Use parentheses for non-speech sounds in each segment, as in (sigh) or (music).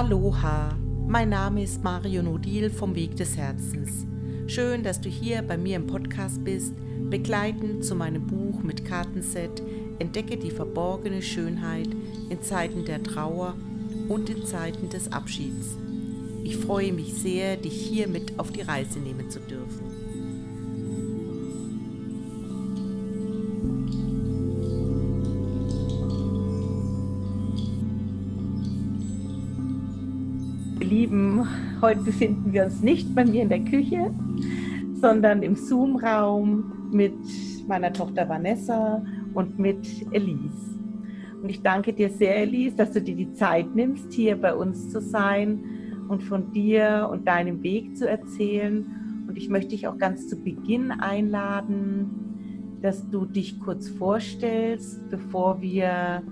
Aloha, mein Name ist Mario Nodil vom Weg des Herzens. Schön, dass du hier bei mir im Podcast bist, begleitend zu meinem Buch mit Kartenset Entdecke die verborgene Schönheit in Zeiten der Trauer und in Zeiten des Abschieds. Ich freue mich sehr, dich hier mit auf die Reise nehmen zu dürfen. Heute befinden wir uns nicht bei mir in der Küche, sondern im Zoom-Raum mit meiner Tochter Vanessa und mit Elise. Und ich danke dir sehr, Elise, dass du dir die Zeit nimmst, hier bei uns zu sein und von dir und deinem Weg zu erzählen. Und ich möchte dich auch ganz zu Beginn einladen, dass du dich kurz vorstellst, bevor wir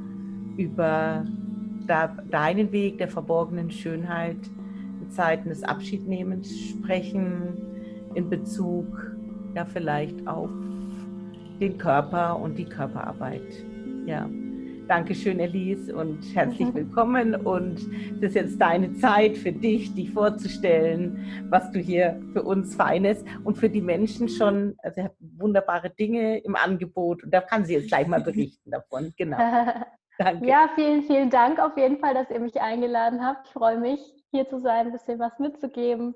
über deinen Weg der verborgenen Schönheit Zeiten des Abschiednehmens sprechen, in Bezug ja vielleicht auf den Körper und die Körperarbeit. Ja. Dankeschön, Elise, und herzlich willkommen. Und es ist jetzt deine Zeit für dich, dich vorzustellen, was du hier für uns Feines und für die Menschen schon, also wunderbare Dinge im Angebot. Und da kann sie jetzt gleich mal berichten davon. Genau. (laughs) Danke. Ja, vielen, vielen Dank auf jeden Fall, dass ihr mich eingeladen habt. Ich freue mich, hier zu sein, ein bisschen was mitzugeben.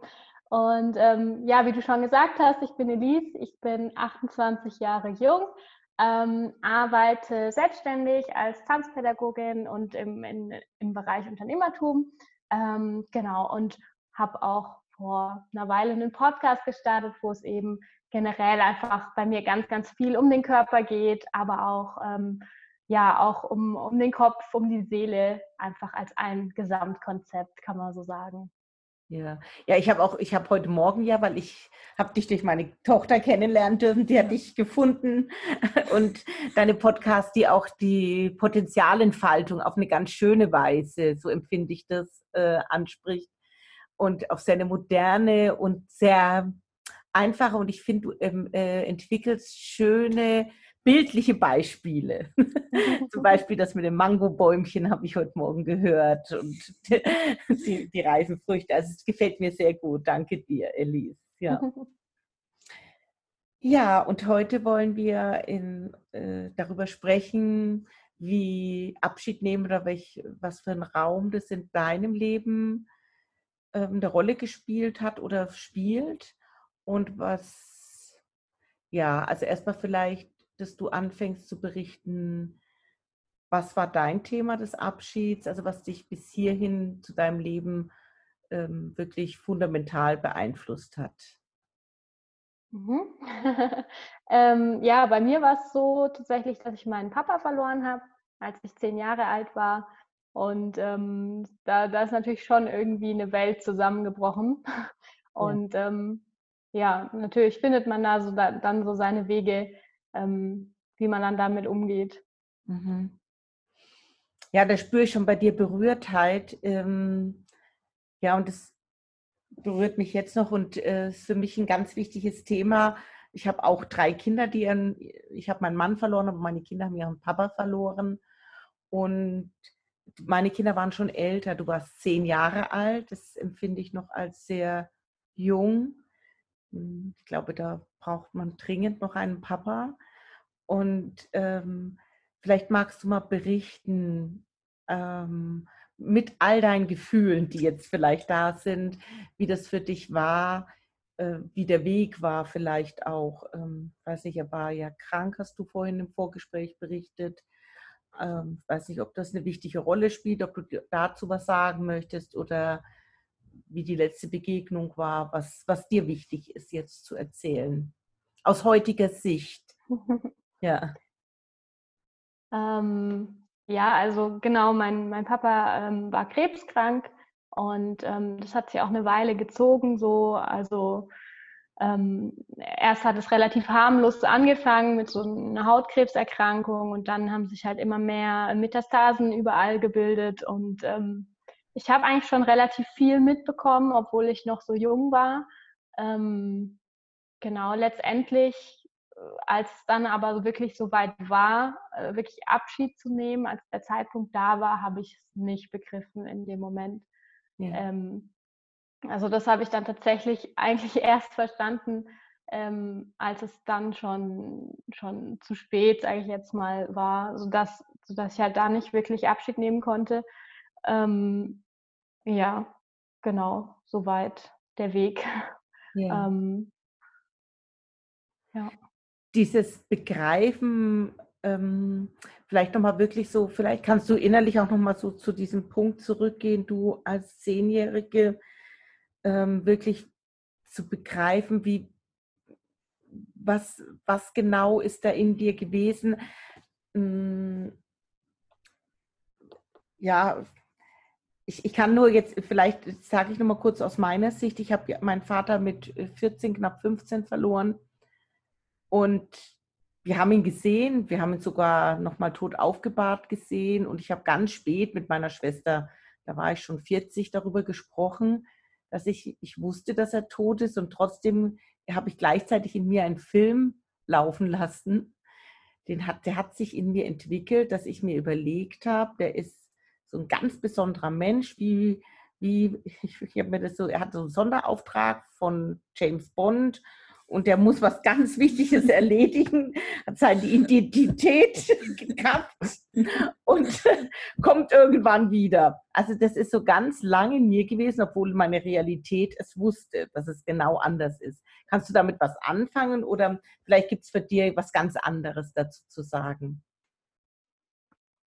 Und ähm, ja, wie du schon gesagt hast, ich bin Elise, ich bin 28 Jahre jung, ähm, arbeite selbstständig als Tanzpädagogin und im, in, im Bereich Unternehmertum. Ähm, genau, und habe auch vor einer Weile einen Podcast gestartet, wo es eben generell einfach bei mir ganz, ganz viel um den Körper geht, aber auch ähm, ja auch um, um den Kopf, um die Seele, einfach als ein Gesamtkonzept, kann man so sagen. Ja, ja, ich habe auch, ich habe heute Morgen ja, weil ich habe dich durch meine Tochter kennenlernen dürfen, die hat dich gefunden. (laughs) Und deine Podcast, die auch die Potenzialentfaltung auf eine ganz schöne Weise, so empfinde ich das, äh, anspricht. Und auf seine moderne und sehr einfache und ich finde, du ähm, äh, entwickelst schöne bildliche Beispiele. (laughs) Zum Beispiel das mit dem Mangobäumchen habe ich heute Morgen gehört und (laughs) die, die reifen Früchte. Also es gefällt mir sehr gut. Danke dir, Elise. Ja. (laughs) Ja, und heute wollen wir in, äh, darüber sprechen, wie Abschied nehmen oder welch, was für ein Raum das in deinem Leben ähm, eine Rolle gespielt hat oder spielt und was, ja, also erstmal vielleicht dass du anfängst zu berichten, was war dein Thema des Abschieds, also was dich bis hierhin zu deinem Leben ähm, wirklich fundamental beeinflusst hat? Mhm. (laughs) ähm, ja, bei mir war es so tatsächlich, dass ich meinen Papa verloren habe, als ich zehn Jahre alt war. Und ähm, da, da ist natürlich schon irgendwie eine Welt zusammengebrochen. (laughs) Und ja, ähm, ja natürlich findet man da so da, dann so seine Wege, ähm, wie man dann damit umgeht. Mhm. Ja, da spüre ich schon bei dir Berührtheit. Ähm, ja, und das berührt mich jetzt noch und äh, ist für mich ein ganz wichtiges Thema. Ich habe auch drei Kinder, die ihren, ich habe meinen Mann verloren, aber meine Kinder haben ihren Papa verloren. Und meine Kinder waren schon älter. Du warst zehn Jahre alt. Das empfinde ich noch als sehr jung. Hm, ich glaube, da braucht man dringend noch einen Papa. Und ähm, vielleicht magst du mal berichten ähm, mit all deinen Gefühlen, die jetzt vielleicht da sind, wie das für dich war, äh, wie der Weg war, vielleicht auch. Ähm, weiß nicht, er war ja krank, hast du vorhin im Vorgespräch berichtet. Ähm, weiß nicht, ob das eine wichtige Rolle spielt, ob du dazu was sagen möchtest oder wie die letzte Begegnung war, was, was dir wichtig ist, jetzt zu erzählen. Aus heutiger Sicht. (laughs) ja. Ähm, ja, also genau, mein, mein Papa ähm, war krebskrank und ähm, das hat sich auch eine Weile gezogen, so, also ähm, erst hat es relativ harmlos angefangen mit so einer Hautkrebserkrankung und dann haben sich halt immer mehr Metastasen überall gebildet und ähm, ich habe eigentlich schon relativ viel mitbekommen, obwohl ich noch so jung war. Ähm, genau, letztendlich, äh, als es dann aber wirklich so weit war, äh, wirklich Abschied zu nehmen, als der Zeitpunkt da war, habe ich es nicht begriffen in dem Moment. Ja. Ähm, also das habe ich dann tatsächlich (laughs) eigentlich erst verstanden, ähm, als es dann schon, schon zu spät, sage ich jetzt mal, war, sodass, sodass ich halt da nicht wirklich Abschied nehmen konnte. Ähm, ja, genau, soweit der Weg. (laughs) Ja. Ähm, ja. Dieses Begreifen, ähm, vielleicht nochmal wirklich so, vielleicht kannst du innerlich auch nochmal so zu diesem Punkt zurückgehen, du als Zehnjährige ähm, wirklich zu begreifen, wie, was, was genau ist da in dir gewesen. Hm, ja, ich, ich kann nur jetzt, vielleicht sage ich nochmal kurz aus meiner Sicht, ich habe meinen Vater mit 14, knapp 15 verloren. Und wir haben ihn gesehen, wir haben ihn sogar nochmal tot aufgebahrt gesehen. Und ich habe ganz spät mit meiner Schwester, da war ich schon 40, darüber gesprochen, dass ich, ich wusste, dass er tot ist. Und trotzdem habe ich gleichzeitig in mir einen Film laufen lassen. Den hat, der hat sich in mir entwickelt, dass ich mir überlegt habe, der ist so ein ganz besonderer Mensch, wie, wie (laughs) ich, ich habe mir das so, er hat so einen Sonderauftrag von James Bond und der muss was ganz Wichtiges (laughs) erledigen, hat seine Identität (laughs) gekappt und kommt irgendwann wieder. Also das ist so ganz lange in mir gewesen, obwohl meine Realität es wusste, dass es genau anders ist. Kannst du damit was anfangen oder vielleicht gibt es für dir was ganz anderes dazu zu sagen?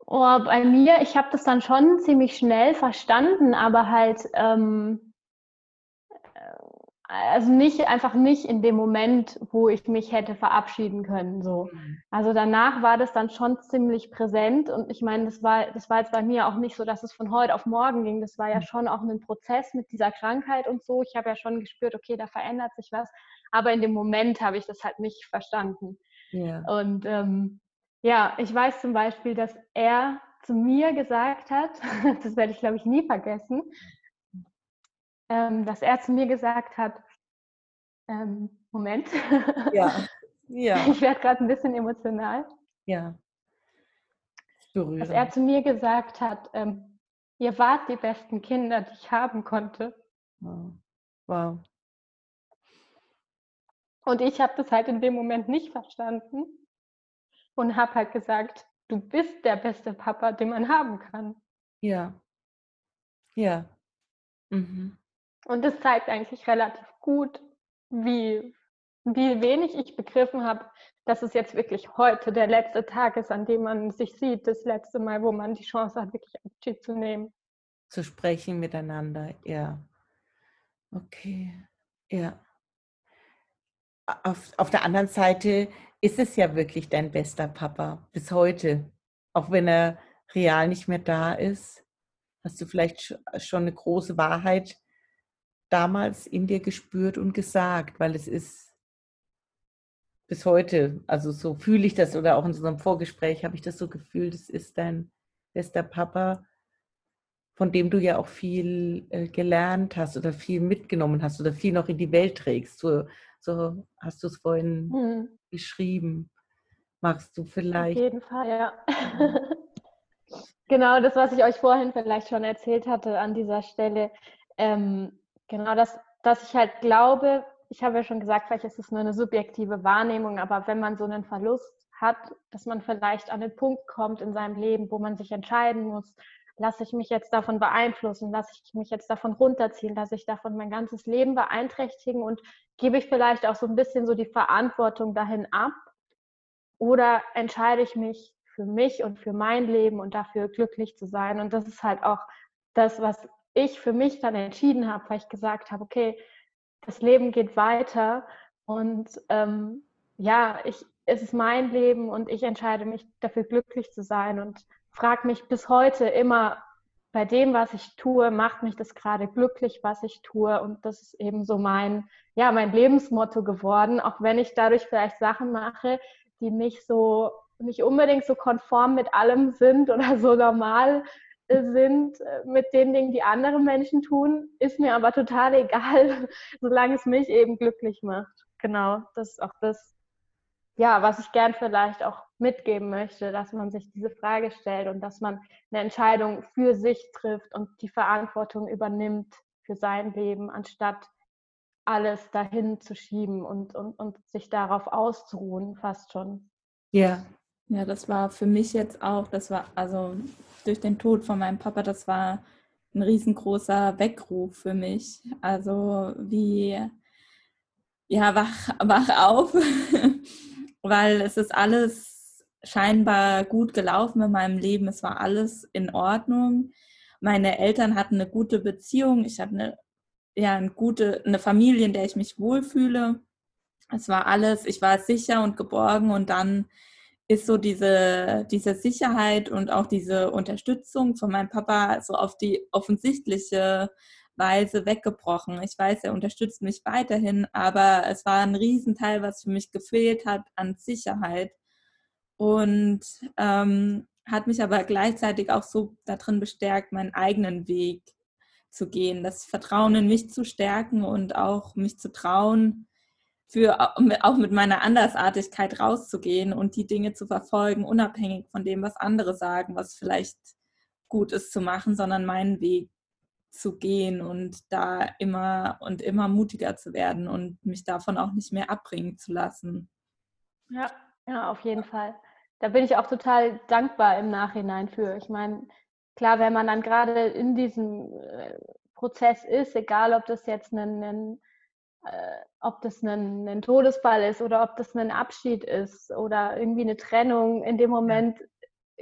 Oh, bei mir, ich habe das dann schon ziemlich schnell verstanden, aber halt ähm, also nicht einfach nicht in dem Moment, wo ich mich hätte verabschieden können. So. Mhm. Also danach war das dann schon ziemlich präsent und ich meine, das war, das war jetzt bei mir auch nicht so, dass es von heute auf morgen ging. Das war ja mhm. schon auch ein Prozess mit dieser Krankheit und so. Ich habe ja schon gespürt, okay, da verändert sich was. Aber in dem Moment habe ich das halt nicht verstanden. Yeah. Und ähm, ja, ich weiß zum Beispiel, dass er zu mir gesagt hat, (laughs) das werde ich glaube ich nie vergessen, ähm, dass er zu mir gesagt hat, ähm, Moment, ja. (laughs) ja. ich werde gerade ein bisschen emotional. Ja. Berührend. Dass er zu mir gesagt hat, ähm, ihr wart die besten Kinder, die ich haben konnte. Wow. wow. Und ich habe das halt in dem Moment nicht verstanden und habe halt gesagt, du bist der beste Papa, den man haben kann. Ja. Ja. Mhm. Und das zeigt eigentlich relativ gut, wie, wie wenig ich begriffen habe, dass es jetzt wirklich heute der letzte Tag ist, an dem man sich sieht, das letzte Mal, wo man die Chance hat, wirklich Abschied zu nehmen. Zu sprechen miteinander, ja. Okay, ja. Auf, auf der anderen Seite ist es ja wirklich dein bester Papa bis heute. Auch wenn er real nicht mehr da ist, hast du vielleicht schon eine große Wahrheit damals in dir gespürt und gesagt, weil es ist bis heute, also so fühle ich das oder auch in unserem Vorgespräch habe ich das so gefühlt, es ist dein bester Papa, von dem du ja auch viel äh, gelernt hast oder viel mitgenommen hast oder viel noch in die Welt trägst. So, so hast du es vorhin mhm. beschrieben. Magst du vielleicht? Auf jeden Fall, ja. (laughs) genau, das, was ich euch vorhin vielleicht schon erzählt hatte an dieser Stelle. Ähm, Genau, dass, dass ich halt glaube, ich habe ja schon gesagt, vielleicht ist es nur eine subjektive Wahrnehmung, aber wenn man so einen Verlust hat, dass man vielleicht an den Punkt kommt in seinem Leben, wo man sich entscheiden muss, lasse ich mich jetzt davon beeinflussen, lasse ich mich jetzt davon runterziehen, lasse ich davon mein ganzes Leben beeinträchtigen? Und gebe ich vielleicht auch so ein bisschen so die Verantwortung dahin ab? Oder entscheide ich mich für mich und für mein Leben und dafür glücklich zu sein. Und das ist halt auch das, was ich für mich dann entschieden habe, weil ich gesagt habe, okay, das Leben geht weiter. Und ähm, ja, ich, es ist mein Leben und ich entscheide mich dafür glücklich zu sein. Und frage mich bis heute immer bei dem, was ich tue, macht mich das gerade glücklich, was ich tue und das ist eben so mein, ja, mein Lebensmotto geworden, auch wenn ich dadurch vielleicht Sachen mache, die nicht so nicht unbedingt so konform mit allem sind oder so normal sind äh, mit den Dingen, die andere Menschen tun, ist mir aber total egal, (laughs) solange es mich eben glücklich macht. Genau, das ist auch das, ja, was ich gern vielleicht auch mitgeben möchte, dass man sich diese Frage stellt und dass man eine Entscheidung für sich trifft und die Verantwortung übernimmt für sein Leben, anstatt alles dahin zu schieben und, und, und sich darauf auszuruhen, fast schon. Ja. Ja, das war für mich jetzt auch, das war also durch den Tod von meinem Papa, das war ein riesengroßer Weckruf für mich. Also wie, ja, wach, wach auf, (laughs) weil es ist alles scheinbar gut gelaufen in meinem Leben. Es war alles in Ordnung. Meine Eltern hatten eine gute Beziehung. Ich habe eine ja, eine gute, eine Familie, in der ich mich wohlfühle. Es war alles, ich war sicher und geborgen und dann ist so diese, diese Sicherheit und auch diese Unterstützung von meinem Papa so auf die offensichtliche Weise weggebrochen. Ich weiß, er unterstützt mich weiterhin, aber es war ein Riesenteil, was für mich gefehlt hat an Sicherheit. Und ähm, hat mich aber gleichzeitig auch so darin bestärkt, meinen eigenen Weg zu gehen, das Vertrauen in mich zu stärken und auch mich zu trauen, für auch mit meiner Andersartigkeit rauszugehen und die Dinge zu verfolgen, unabhängig von dem, was andere sagen, was vielleicht gut ist zu machen, sondern meinen Weg zu gehen und da immer und immer mutiger zu werden und mich davon auch nicht mehr abbringen zu lassen. Ja, ja, auf jeden Fall. Da bin ich auch total dankbar im Nachhinein für. Ich meine, klar, wenn man dann gerade in diesem äh, Prozess ist, egal ob das jetzt ein, ein äh, ob das ein, ein, Todesfall ist oder ob das ein Abschied ist oder irgendwie eine Trennung, in dem Moment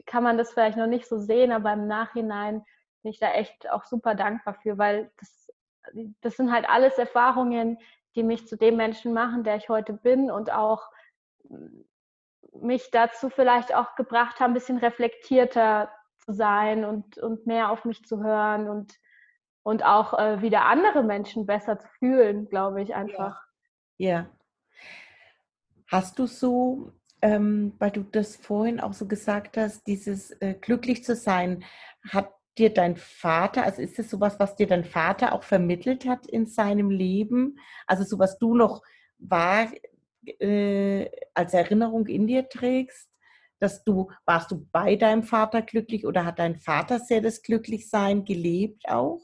kann man das vielleicht noch nicht so sehen, aber im Nachhinein bin ich da echt auch super dankbar für, weil das, das sind halt alles Erfahrungen, die mich zu dem Menschen machen, der ich heute bin und auch mich dazu vielleicht auch gebracht haben, ein bisschen reflektierter zu sein und, und mehr auf mich zu hören und, und auch äh, wieder andere Menschen besser zu fühlen, glaube ich einfach. Ja. ja. Hast du so, ähm, weil du das vorhin auch so gesagt hast, dieses äh, glücklich zu sein, hat dir dein Vater, also ist das sowas, was dir dein Vater auch vermittelt hat in seinem Leben? Also so was du noch wahr äh, als Erinnerung in dir trägst? dass du, warst du bei deinem Vater glücklich oder hat dein Vater sehr das Glücklichsein gelebt auch?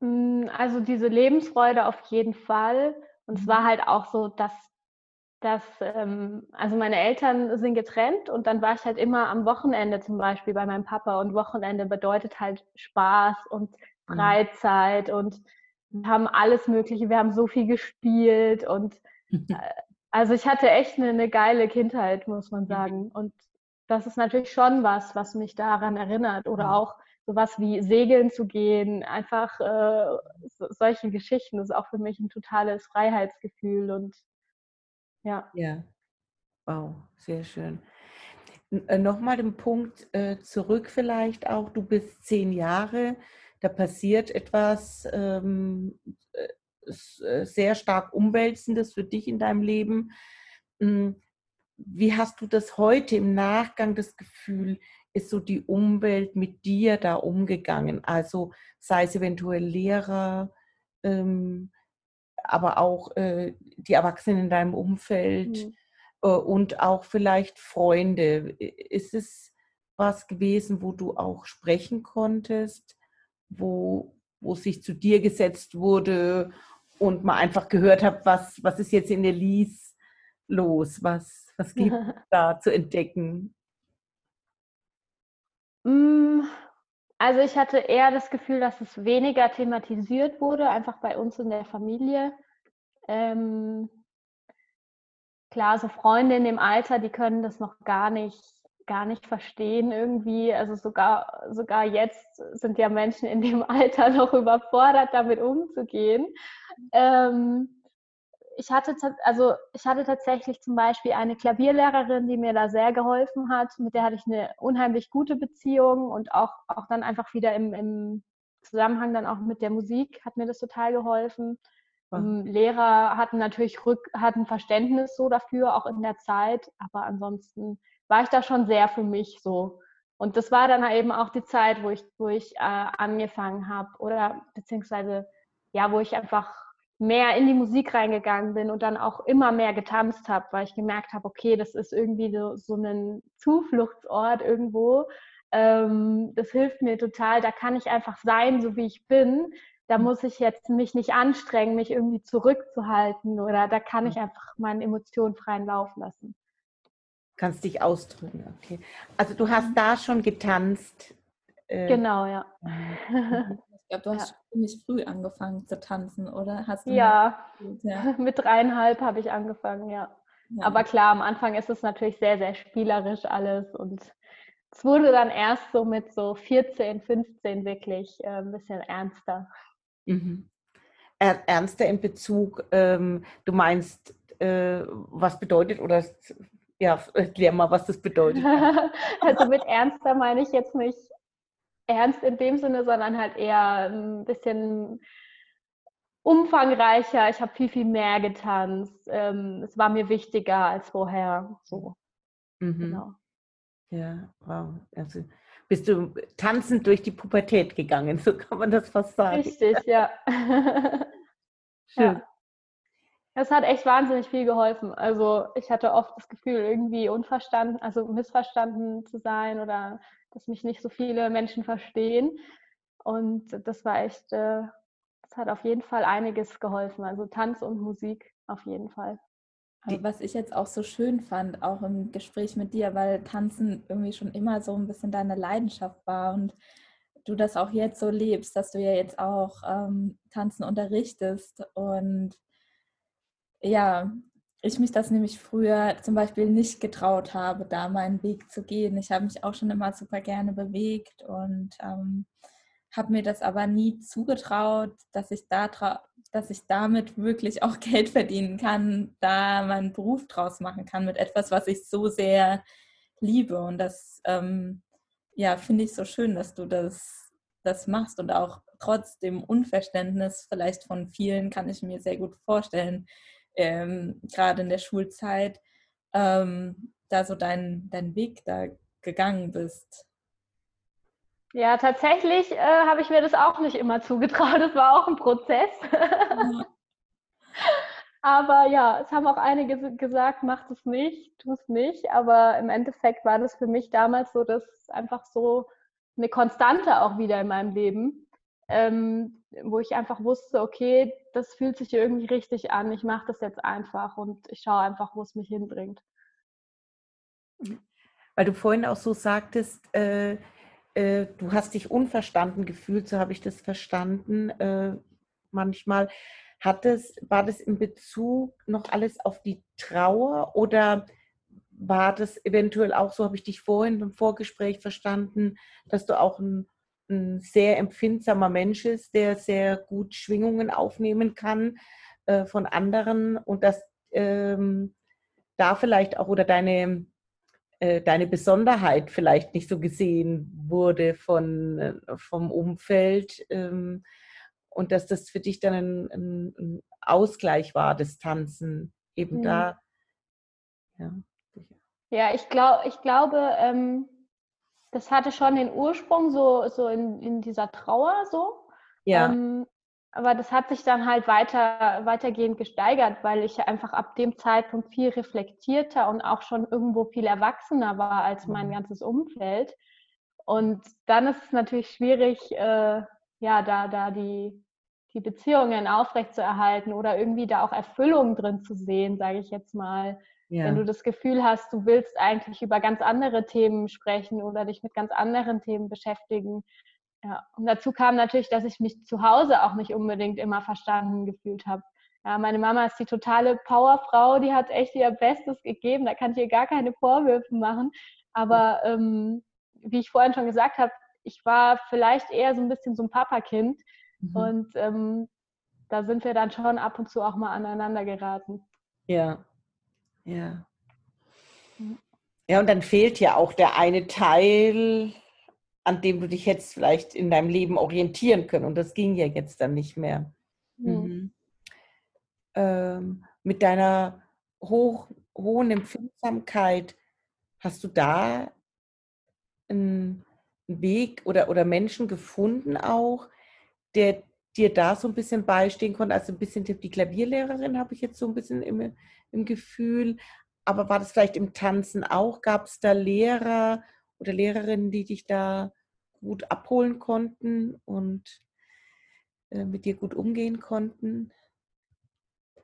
Hm, also diese Lebensfreude auf jeden Fall. Und es war mhm. halt auch so, dass, dass ähm, also meine Eltern sind getrennt und dann war ich halt immer am Wochenende zum Beispiel bei meinem Papa und Wochenende bedeutet halt Spaß und mhm. Freizeit mhm. und wir haben alles Mögliche, wir haben so viel gespielt und (laughs) äh, also ich hatte echt eine, eine geile Kindheit, muss man sagen. Und das ist natürlich schon was, was mich daran erinnert. Oder auch sowas wie Segeln zu gehen, einfach äh, so, solche Geschichten. Das ist auch für mich ein totales Freiheitsgefühl und ja. Ja, wow, sehr schön. Äh, Nochmal den Punkt äh, zurück vielleicht auch, du bist zehn Jahre, da passiert etwas, ähm, äh, sehr stark Umwälzendes für dich in deinem Leben. Hm, wie hast du das heute im Nachgang das Gefühl, ist so die Umwelt mit dir da umgegangen? Also sei es eventuell Lehrer, ähm, aber auch äh, die Erwachsenen in deinem Umfeld mhm. äh, und auch vielleicht Freunde. Ist es was gewesen, wo du auch sprechen konntest, wo, wo sich zu dir gesetzt wurde und mal einfach gehört habe, was, was ist jetzt in Elise los, was, was (laughs) gibt es da zu entdecken? Also ich hatte eher das Gefühl, dass es weniger thematisiert wurde, einfach bei uns in der Familie. Ähm, klar, so Freunde in dem Alter, die können das noch gar nicht, gar nicht verstehen irgendwie. Also sogar, sogar jetzt sind ja Menschen in dem (laughs) Alter noch überfordert, damit umzugehen. Ähm, ich hatte, also ich hatte tatsächlich zum Beispiel eine Klavierlehrerin, die mir da sehr geholfen hat. Mit der hatte ich eine unheimlich gute Beziehung und auch, auch dann einfach wieder im, im Zusammenhang dann auch mit der Musik hat mir das total geholfen. Ähm, Lehrer hatten natürlich Rück, hatten Verständnis so dafür, auch in der Zeit, aber ansonsten war ich da schon sehr für mich so. Und das war dann eben auch die Zeit, wo ich, wo ich äh, angefangen habe oder beziehungsweise ja, wo ich einfach mehr in die Musik reingegangen bin und dann auch immer mehr getanzt habe, weil ich gemerkt habe, okay, das ist irgendwie so, so ein Zufluchtsort irgendwo. Ähm, das hilft mir total. Da kann ich einfach sein, so wie ich bin. Da mhm. muss ich jetzt mich nicht anstrengen, mich irgendwie zurückzuhalten oder da kann ich einfach meinen Emotionen freien Lauf lassen. Kannst dich ausdrücken, okay. Also du hast mhm. da schon getanzt. Äh, genau, ja. (laughs) Ich glaube, du hast ja. ziemlich früh angefangen zu tanzen, oder? Hast du ja. ja. (laughs) mit dreieinhalb habe ich angefangen, ja. ja. Aber klar, am Anfang ist es natürlich sehr, sehr spielerisch alles und es wurde dann erst so mit so 14, 15 wirklich äh, ein bisschen ernster. Mhm. Ernster in Bezug, ähm, du meinst, äh, was bedeutet oder ja, erklär mal, was das bedeutet. (laughs) also mit ernster meine ich jetzt nicht ernst in dem Sinne, sondern halt eher ein bisschen umfangreicher. Ich habe viel, viel mehr getanzt. Ähm, es war mir wichtiger als vorher. So. Mhm. Genau. Ja, wow. Also bist du tanzend durch die Pubertät gegangen, (laughs) so kann man das fast sagen. Richtig, ja. (laughs) Schön. Ja. Es hat echt wahnsinnig viel geholfen. Also ich hatte oft das Gefühl, irgendwie unverstanden, also missverstanden zu sein oder dass mich nicht so viele Menschen verstehen. Und das war echt, äh, das hat auf jeden Fall einiges geholfen. Also Tanz und Musik auf jeden Fall. Was ich jetzt auch so schön fand, auch im Gespräch mit dir, weil Tanzen irgendwie schon immer so ein bisschen deine Leidenschaft war und du das auch jetzt so lebst, dass du ja jetzt auch ähm, Tanzen unterrichtest und ja, ich mich das nämlich früher zum Beispiel nicht getraut habe, da meinen Weg zu gehen. Ich habe mich auch schon immer super gerne bewegt und ähm, habe mir das aber nie zugetraut, dass ich da dass ich damit wirklich auch (laughs) Geld verdienen kann, da meinen Beruf draus machen kann mit etwas, was ich so sehr liebe. Und das ähm, ja, finde ich so schön, dass du das, das machst und auch trotz dem Unverständnis vielleicht von vielen kann ich mir sehr gut vorstellen, ähm, gerade in der Schulzeit, ähm, da so deinen dein Weg da gegangen bist? Ja, tatsächlich äh, habe ich mir das auch nicht immer zugetraut. Das war auch ein Prozess. Ja. (laughs) Aber ja, es haben auch einige gesagt, mach es nicht, tu es nicht. Aber im Endeffekt war das für mich damals so, dass einfach so eine Konstante auch wieder in meinem Leben ähm, wo ich einfach wusste, okay, das fühlt sich irgendwie richtig an, ich mache das jetzt einfach und ich schaue einfach, wo es mich hinbringt. Weil du vorhin auch so sagtest, äh, äh, du hast dich unverstanden gefühlt, so habe ich das verstanden. Äh, manchmal hat es, war das in Bezug noch alles auf die Trauer oder war das eventuell auch so, habe ich dich vorhin im Vorgespräch verstanden, dass du auch ein ein sehr empfindsamer Mensch ist, der sehr gut Schwingungen aufnehmen kann äh, von anderen und dass ähm, da vielleicht auch oder deine, äh, deine Besonderheit vielleicht nicht so gesehen wurde von, äh, vom Umfeld ähm, und dass das für dich dann ein, ein, ein Ausgleich war, das Tanzen eben mhm. da. Ja, ja ich, glaub, ich glaube, ähm das hatte schon den Ursprung so, so in, in dieser Trauer so. Ja. Ähm, aber das hat sich dann halt weiter, weitergehend gesteigert, weil ich einfach ab dem Zeitpunkt viel reflektierter und auch schon irgendwo viel erwachsener war als mein mhm. ganzes Umfeld. Und dann ist es natürlich schwierig, äh, ja, da, da die, die Beziehungen aufrechtzuerhalten oder irgendwie da auch Erfüllung drin zu sehen, sage ich jetzt mal. Ja. Wenn du das Gefühl hast, du willst eigentlich über ganz andere Themen sprechen oder dich mit ganz anderen Themen beschäftigen. Ja. Und dazu kam natürlich, dass ich mich zu Hause auch nicht unbedingt immer verstanden gefühlt habe. Ja, meine Mama ist die totale Powerfrau, die hat echt ihr Bestes gegeben, da kann ich ihr gar keine Vorwürfe machen. Aber ähm, wie ich vorhin schon gesagt habe, ich war vielleicht eher so ein bisschen so ein Papakind mhm. und ähm, da sind wir dann schon ab und zu auch mal aneinander geraten. Ja, ja. Ja, und dann fehlt ja auch der eine Teil, an dem du dich jetzt vielleicht in deinem Leben orientieren können. Und das ging ja jetzt dann nicht mehr. Mhm. Ähm, mit deiner hoch, hohen Empfindsamkeit, hast du da einen Weg oder, oder Menschen gefunden auch, der dir da so ein bisschen beistehen konnte. Also ein bisschen die Klavierlehrerin habe ich jetzt so ein bisschen im, im Gefühl. Aber war das vielleicht im Tanzen auch? Gab es da Lehrer oder Lehrerinnen, die dich da gut abholen konnten und äh, mit dir gut umgehen konnten?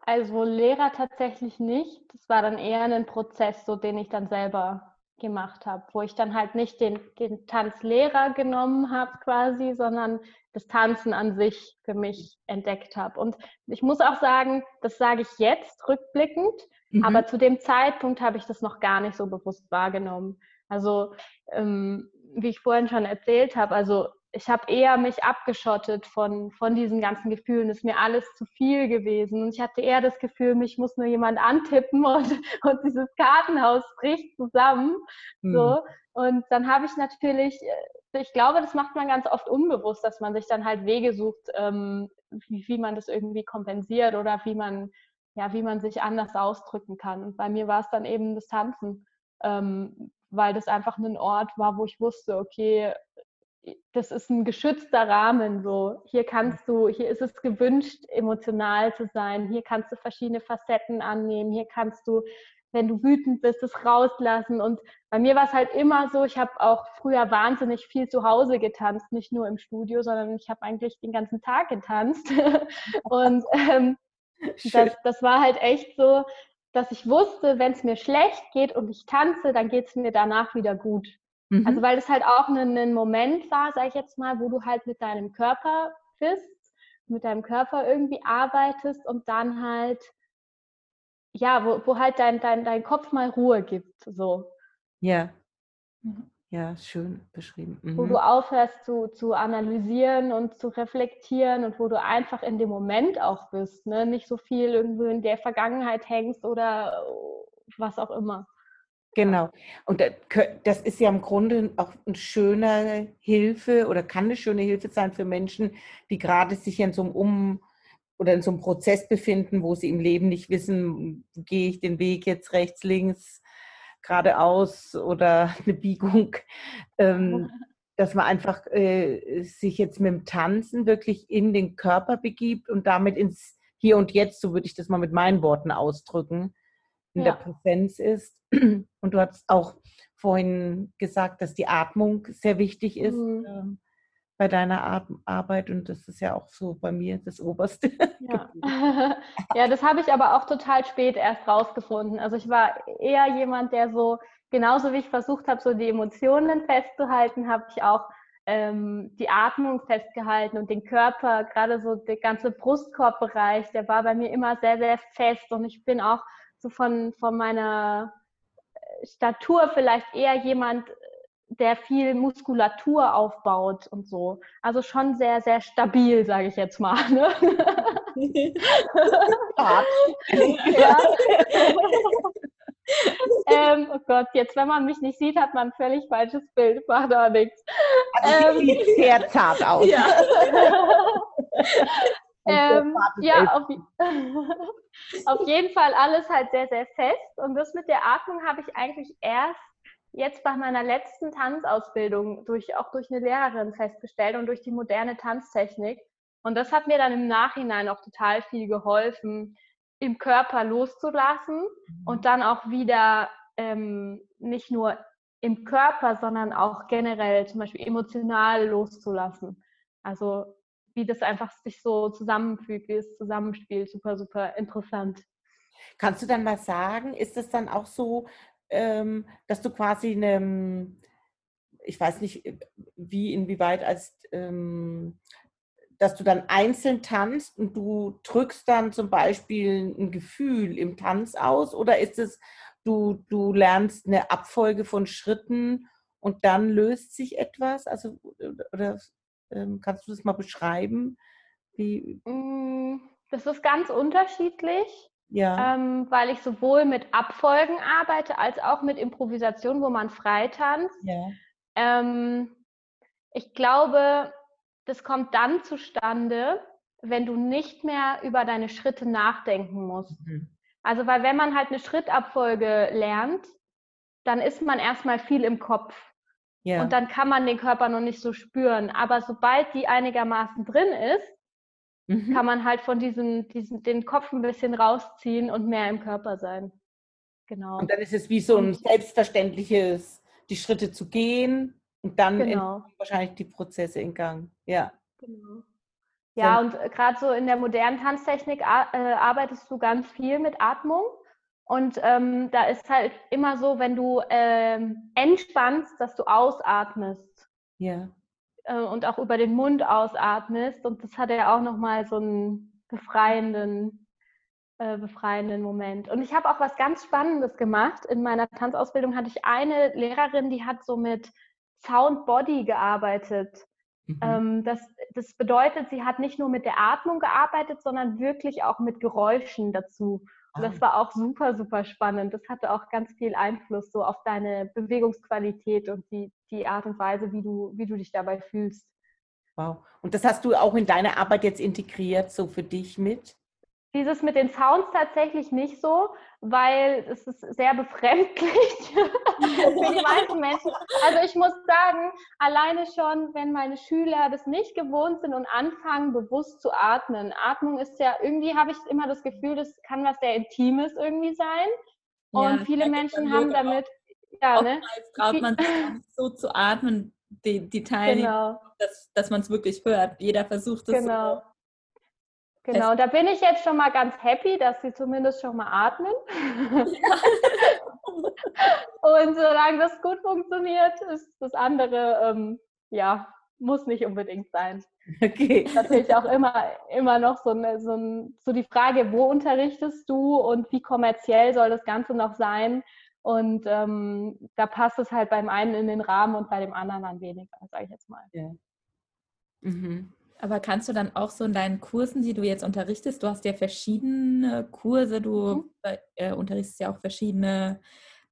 Also Lehrer tatsächlich nicht. Das war dann eher ein Prozess, so den ich dann selber gemacht habe, wo ich dann halt nicht den, den Tanzlehrer genommen habe quasi, sondern das Tanzen an sich für mich entdeckt habe. Und ich muss auch sagen, das sage ich jetzt rückblickend, mhm. aber zu dem Zeitpunkt habe ich das noch gar nicht so bewusst wahrgenommen. Also ähm, wie ich vorhin schon erzählt habe, also ich habe eher mich abgeschottet von, von diesen ganzen Gefühlen. Es ist mir alles zu viel gewesen. Und ich hatte eher das Gefühl, mich muss nur jemand antippen (laughs) und, und dieses Kartenhaus bricht zusammen. Mhm. So. Und dann habe ich natürlich, äh, ich glaube, das macht man ganz oft unbewusst, dass man sich dann halt Wege sucht, ähm, wie, wie man das irgendwie kompensiert oder wie man, ja, wie man sich anders ausdrücken kann. Und bei mir war es dann eben das Tanzen. Ähm, weil das einfach ein Ort war, wo ich wusste, okay, das ist ein geschützter Rahmen. So, hier kannst du, hier ist es gewünscht, emotional zu sein. Hier kannst du verschiedene Facetten annehmen. Hier kannst du, wenn du wütend bist, es rauslassen. Und bei mir war es halt immer so. Ich habe auch früher wahnsinnig viel zu Hause getanzt, nicht nur im Studio, sondern ich habe eigentlich den ganzen Tag getanzt. (laughs) Und ähm, das, das war halt echt so, dass ich wusste, wenn es mir schlecht geht und ich tanze, dann geht es mir danach wieder gut. Also, mhm. Also weil es halt auch ein, ein Moment war, sag ich jetzt mal, wo du halt mit deinem Körper bist, mit deinem Körper irgendwie arbeitest und dann halt, ja, wo, wo halt dein, dein, dein Kopf mal Ruhe gibt. So. Ja. Mhm. Ja, schön beschrieben. Mhm. Wo du aufhörst zu, zu analysieren und zu reflektieren und wo du einfach in dem Moment auch bist, ne? nicht so viel irgendwo in der Vergangenheit hängst oder was auch immer. Genau. Und das ist ja im Grunde auch eine schöne Hilfe oder kann eine schöne Hilfe sein für Menschen, die gerade sich in so einem Um- oder in so einem Prozess befinden, wo sie im Leben nicht wissen, gehe ich den Weg jetzt rechts, links, geradeaus oder (laughs) eine Biegung. Ähm, dass man einfach äh, sich jetzt mit dem Tanzen wirklich in den Körper begibt und damit ins Hier und Jetzt, so würde ich das mal mit meinen Worten ausdrücken, in ja. der Präsenz ist. (clears throat) Und du hast auch vorhin gesagt, dass die Atmung sehr wichtig ist mhm. ähm, bei deiner Ar Arbeit und das ist ja auch so bei mir das Oberste. (laughs) Ja, (laughs) ja das habe ich aber auch total spät erst rausgefunden. Also ich war eher jemand, der so, genauso wie ich versucht habe, so die Emotionen festzuhalten, habe ich auch ähm, die Atmung festgehalten und den Körper, gerade so der ganze Brustkorbbereich, der war bei mir immer sehr, sehr fest und ich bin auch so von, von meiner äh, Statur vielleicht eher jemand, der viel Muskulatur aufbaut und so. Also schon sehr, sehr stabil, sage ich jetzt mal. Ne? (laughs) ja. (laughs) ähm, oh Gott, jetzt, wenn man mich nicht sieht, hat man ein völlig falsches Bild. Macht auch nichts. Also ähm, sieht sehr zart aus. Ja. (laughs) ähm, ja, auf, (laughs) auf, jeden Fall alles halt sehr, sehr fest. Und das mit der Atmung habe ich eigentlich erst jetzt bei meiner letzten Tanzausbildung durch, auch durch eine Lehrerin festgestellt und durch die moderne Tanztechnik. Und das hat mir dann im Nachhinein auch total viel geholfen, im Körper loszulassen mhm. und dann auch wieder ähm, nicht nur im Körper, sondern auch generell zum Beispiel emotional loszulassen. Also wie das einfach sich so zusammenfügt, wie es zusammenspielt, super, super interessant. Kannst du dann mal sagen, ist es dann auch so, ähm, dass du quasi eine, ich weiß nicht, wie, inwieweit, als ähm, dass du dann einzeln tanzt und du drückst dann zum Beispiel ein Gefühl im Tanz aus oder ist es, du, du lernst eine Abfolge von Schritten und dann löst sich etwas? Also, oder ähm, kannst du das mal beschreiben? Wie? Mm, das ist ganz unterschiedlich, ja. ähm, weil ich sowohl mit Abfolgen arbeite als auch mit Improvisation, wo man frei tanzt. Ja. Ähm, ich glaube, das kommt dann zustande, wenn du nicht mehr über deine Schritte nachdenken musst. Mhm. Also, weil wenn man halt eine Schrittabfolge lernt, dann ist man erstmal viel im Kopf. Yeah. Und dann kann man den Körper noch nicht so spüren. Aber sobald die einigermaßen drin ist, mhm. kann man halt von diesem, diesem, den Kopf ein bisschen rausziehen und mehr im Körper sein. Genau. Und dann ist es wie so ein selbstverständliches, die Schritte zu gehen und dann genau. wahrscheinlich die Prozesse in Gang. Ja. Genau. Ja, und gerade so in der modernen Tanztechnik äh, arbeitest du ganz viel mit Atmung. Und ähm, da ist halt immer so, wenn du ähm, entspannst, dass du ausatmest. Ja. Äh, und auch über den Mund ausatmest. Und das hat ja auch nochmal so einen befreienden, äh, befreienden Moment. Und ich habe auch was ganz Spannendes gemacht. In meiner Tanzausbildung hatte ich eine Lehrerin, die hat so mit Sound Body gearbeitet. Mhm. Ähm, das, das bedeutet, sie hat nicht nur mit der Atmung gearbeitet, sondern wirklich auch mit Geräuschen dazu. Und das ah. war auch super, super spannend. Das hatte auch ganz viel Einfluss so auf deine Bewegungsqualität und die, die Art und Weise, wie du, wie du dich dabei fühlst. Wow. Und das hast du auch in deine Arbeit jetzt integriert, so für dich mit? Dieses mit den Sounds tatsächlich nicht so, weil es ist sehr befremdlich (laughs) für die meisten Menschen. Also ich muss sagen, alleine schon, wenn meine Schüler das nicht gewohnt sind und anfangen, bewusst zu atmen. Atmung ist ja, irgendwie habe ich immer das Gefühl, das kann was sehr Intimes irgendwie sein. Und ja, viele Menschen haben damit, ja, ne? traut man (laughs) sich so zu atmen, die, die Teilnehmer, genau. dass, dass man es wirklich hört. Jeder versucht es genau. so Genau, da bin ich jetzt schon mal ganz happy, dass sie zumindest schon mal atmen. und solange das gut funktioniert, ist das andere, ähm, ja, muss nicht unbedingt sein. Okay. Natürlich auch immer, immer noch so, eine, so, ein, so die Frage, wo unterrichtest du und wie kommerziell soll das Ganze noch sein? Und ähm, da passt es halt beim einen in den Rahmen und bei dem anderen dann weniger, sage ich jetzt mal. Ja. Mhm. Aber kannst du dann auch so in deinen Kursen, die du jetzt unterrichtest, du hast ja verschiedene Kurse, du mhm. äh, unterrichtest ja auch verschiedene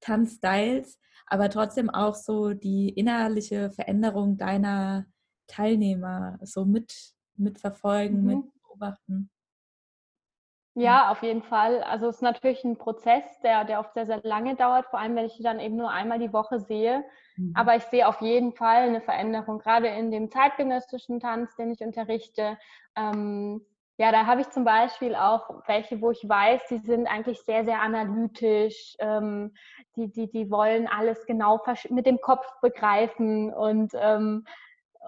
Tanzstyles, aber trotzdem auch so die innerliche Veränderung deiner Teilnehmer so mit, mitverfolgen, mhm. mit beobachten. Ja, auf jeden Fall. Also es ist natürlich ein Prozess, der, der oft sehr, sehr lange dauert, vor allem wenn ich die dann eben nur einmal die Woche sehe. Mhm. Aber ich sehe auf jeden Fall eine Veränderung, gerade in dem zeitgenössischen Tanz, den ich unterrichte. Ähm, ja, da habe ich zum Beispiel auch welche, wo ich weiß, die sind eigentlich sehr, sehr analytisch. Ähm, die, die, die wollen alles genau mit dem Kopf begreifen und ähm,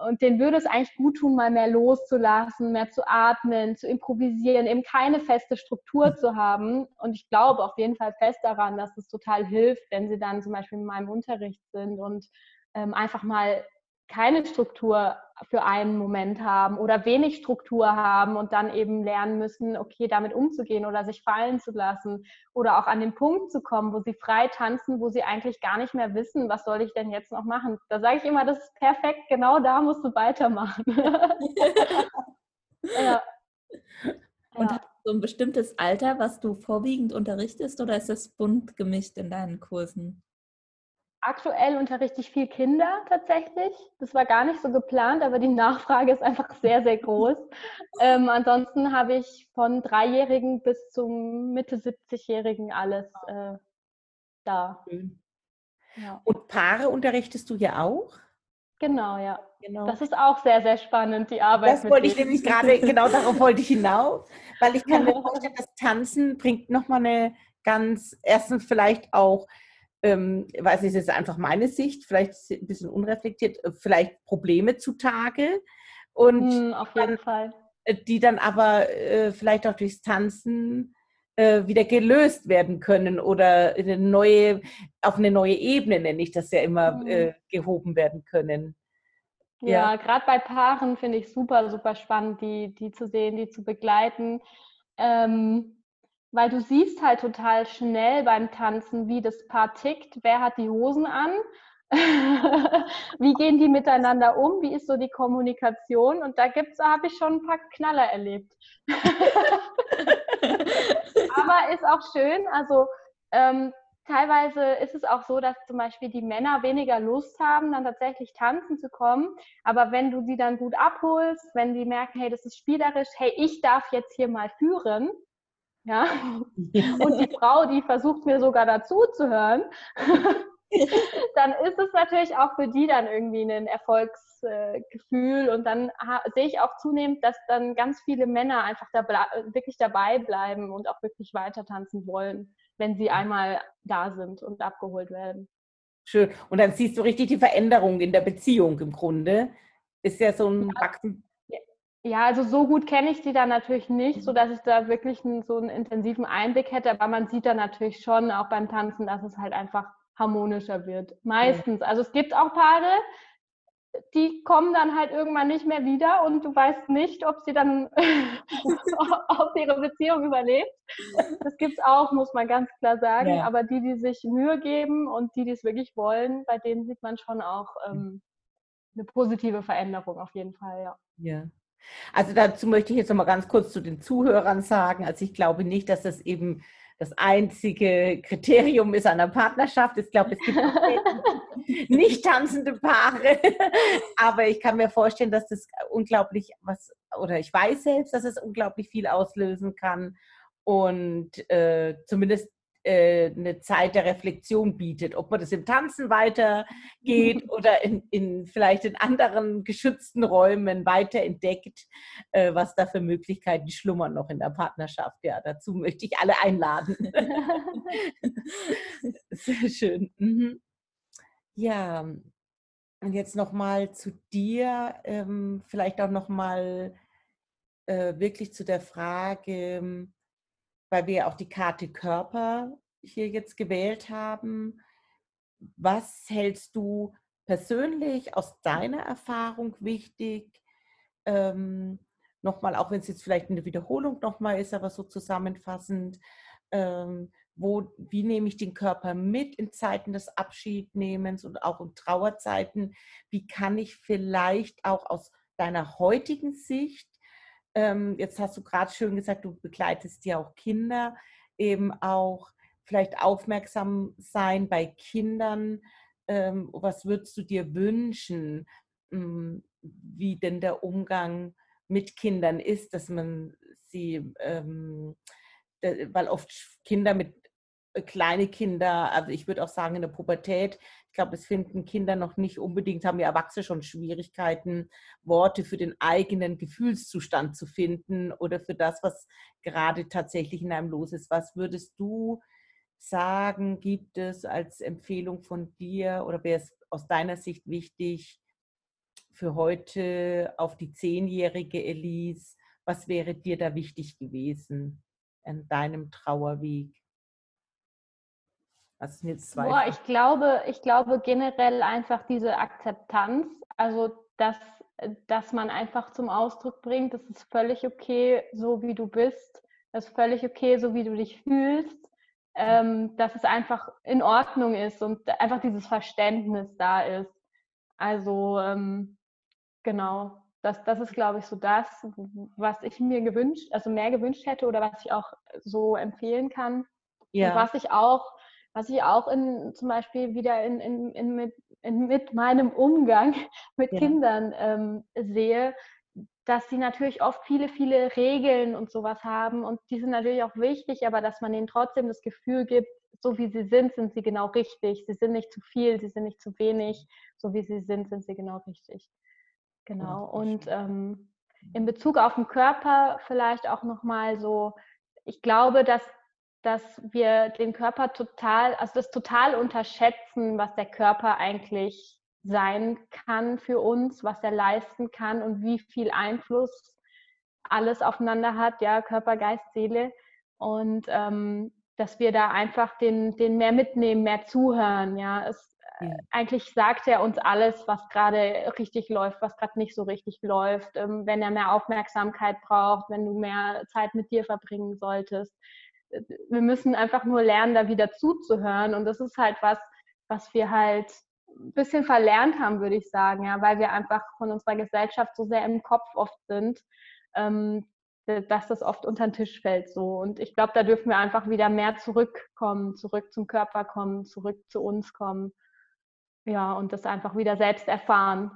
und denen würde es eigentlich gut tun, mal mehr loszulassen, mehr zu atmen, zu improvisieren, eben keine feste Struktur mhm. zu haben. Und ich glaube auf jeden Fall fest daran, dass es total hilft, wenn sie dann zum Beispiel in meinem Unterricht sind und ähm, einfach mal keine Struktur für einen Moment haben oder wenig Struktur haben und dann eben lernen müssen, okay, damit umzugehen oder sich fallen zu lassen oder auch an den Punkt zu kommen, wo sie frei tanzen, wo sie eigentlich gar nicht mehr wissen, was soll ich denn jetzt noch machen. Da sage ich immer, das ist perfekt, genau da musst du weitermachen. (laughs) ja. Und ja. hast du so ein bestimmtes Alter, was du vorwiegend unterrichtest oder ist das bunt gemischt in deinen Kursen? Aktuell unterrichte ich viel Kinder tatsächlich. Das war gar nicht so geplant, aber die Nachfrage ist einfach sehr, sehr groß. (laughs) Ähm, ansonsten habe ich von Dreijährigen bis zum Mitte 70-Jährigen alles äh, da. Ja. Und Paare unterrichtest du ja auch? Genau, ja. Genau. Das ist auch sehr, sehr spannend, die Arbeit. Das wollte ich nämlich gerade, (laughs) genau darauf wollte ich hinaus, weil ich kann mir vorstellen, das Tanzen bringt nochmal eine ganz, erstens vielleicht auch ähm, weiß nicht, das ist einfach meine Sicht, vielleicht ein bisschen unreflektiert, vielleicht Probleme zutage und mm, auf jeden dann, Fall. Äh, die dann aber äh, vielleicht auch durchs Tanzen äh, wieder gelöst werden können oder eine neue, auf eine neue Ebene, nenne ich das ja immer, mm. äh, gehoben werden können. Ja, ja. gerade bei Paaren finde ich super, super spannend, die, die zu sehen, die zu begleiten. Ähm, weil du siehst halt total schnell beim Tanzen, wie das Paar tickt, wer hat die Hosen an, (laughs) wie gehen die miteinander um, wie ist so die Kommunikation? Und da gibt's, habe ich schon ein paar Knaller erlebt. (laughs) Aber ist auch schön, also ähm, teilweise ist es auch so, dass zum Beispiel die Männer weniger Lust haben, dann tatsächlich tanzen zu kommen. Aber wenn du sie dann gut abholst, wenn die merken, hey, das ist spielerisch, hey, ich darf jetzt hier mal führen, ja. (laughs) Und die Frau, die versucht mir sogar dazu zu hören, (laughs) dann ist es natürlich auch für die dann irgendwie ein Erfolgsgefühl. Und dann sehe ich auch zunehmend, dass dann ganz viele Männer einfach da wirklich dabei bleiben und auch wirklich weiter tanzen wollen, wenn sie einmal da sind und abgeholt werden. Schön. Und dann siehst du richtig die Veränderung in der Beziehung im Grunde. Ist ja so ein Wachsen. Ja, also so gut kenne ich sie dann natürlich nicht, so dass ich da wirklich einen, so einen intensiven Einblick hätte. Aber man sieht da natürlich schon auch beim Tanzen, dass es halt einfach harmonischer wird. Meistens. Also es gibt auch Paare, die kommen dann halt irgendwann nicht mehr wieder und du weißt nicht, ob sie dann, (laughs) ob ihre Beziehung überlebt. Das gibt es auch, muss man ganz klar sagen. Ja. Aber die, die sich Mühe geben und die, die es wirklich wollen, bei denen sieht man schon auch ähm, eine positive Veränderung auf jeden Fall, ja. Ja. Also dazu möchte ich jetzt noch mal ganz kurz zu den Zuhörern sagen. Also ich glaube nicht, dass das eben das einzige Kriterium ist einer Partnerschaft. Ich glaube, es gibt (laughs) nicht tanzende Paare. Aber ich kann mir vorstellen, dass das unglaublich was, oder ich weiß selbst, dass es unglaublich viel auslösen kann. Und äh, zumindest äh, eine Zeit der Reflexion bietet, ob man das im Tanzen weitergeht (laughs) oder in, in vielleicht in anderen geschützten Räumen weiter entdeckt, äh, was da für Möglichkeiten schlummern noch in der Partnerschaft. Ja, dazu möchte ich alle einladen. (laughs) (laughs) Sehr schön. Mhm. Ja, und jetzt nochmal zu dir, ähm, vielleicht auch nochmal äh, wirklich zu der Frage, weil wir auch die Karte Körper hier jetzt gewählt haben. Was hältst du persönlich aus deiner Erfahrung wichtig? Ähm, nochmal, auch wenn es jetzt vielleicht eine Wiederholung nochmal ist, aber so zusammenfassend, ähm, wo, wie nehme ich den Körper mit in Zeiten des Abschiednehmens und auch in Trauerzeiten? Wie kann ich vielleicht auch aus deiner heutigen Sicht ähm, jetzt hast du gerade schön gesagt, du begleitest ja auch Kinder, eben auch vielleicht aufmerksam sein bei Kindern. Ähm, was würdest du dir wünschen, ähm, wie denn der Umgang mit Kindern ist, dass man sie, ähm, weil oft Kinder mit kleine Kinder, also ich würde auch sagen in der Pubertät, ich glaube, es finden Kinder noch nicht unbedingt, haben ja Erwachsene schon Schwierigkeiten, Worte für den eigenen Gefühlszustand zu finden oder für das, was gerade tatsächlich in einem los ist. Was würdest du sagen, gibt es als Empfehlung von dir oder wäre es aus deiner Sicht wichtig für heute auf die zehnjährige Elise? Was wäre dir da wichtig gewesen an deinem Trauerweg? Was sind jetzt zwei? Boah, ich glaube, ich glaube generell einfach diese Akzeptanz, also dass, dass man einfach zum Ausdruck bringt, das ist völlig okay, so wie du bist, das ist völlig okay, so wie du dich fühlst, ähm, dass es einfach in Ordnung ist und einfach dieses Verständnis da ist. Also ähm, genau, das, das ist, glaube ich, so das, was ich mir gewünscht, also mehr gewünscht hätte oder was ich auch so empfehlen kann. Ja. Und was ich auch was ich auch in, zum Beispiel wieder in, in, in mit, in, mit meinem Umgang (laughs) mit ja. Kindern ähm, sehe, dass sie natürlich oft viele, viele Regeln und sowas haben und die sind natürlich auch wichtig, aber dass man ihnen trotzdem das Gefühl gibt, so wie sie sind, sind sie genau richtig. Sie sind nicht zu viel, sie sind nicht zu wenig. So wie sie sind, sind sie genau richtig. Genau. Und ähm, in Bezug auf den Körper vielleicht auch nochmal so, ich glaube, dass dass wir den Körper total, also das total unterschätzen, was der Körper eigentlich sein kann für uns, was er leisten kann und wie viel Einfluss alles aufeinander hat, ja, Körper, Geist, Seele. Und ähm, dass wir da einfach den, den mehr mitnehmen, mehr zuhören, ja. Es, äh, ja. Eigentlich sagt er uns alles, was gerade richtig läuft, was gerade nicht so richtig läuft. Ähm, wenn er mehr Aufmerksamkeit braucht, wenn du mehr Zeit mit dir verbringen solltest wir müssen einfach nur lernen, da wieder zuzuhören. Und das ist halt was, was wir halt ein bisschen verlernt haben, würde ich sagen, ja, weil wir einfach von unserer Gesellschaft so sehr im Kopf oft sind, ähm, dass das oft unter den Tisch fällt so. Und ich glaube, da dürfen wir einfach wieder mehr zurückkommen, zurück zum Körper kommen, zurück zu uns kommen. Ja, und das einfach wieder selbst erfahren.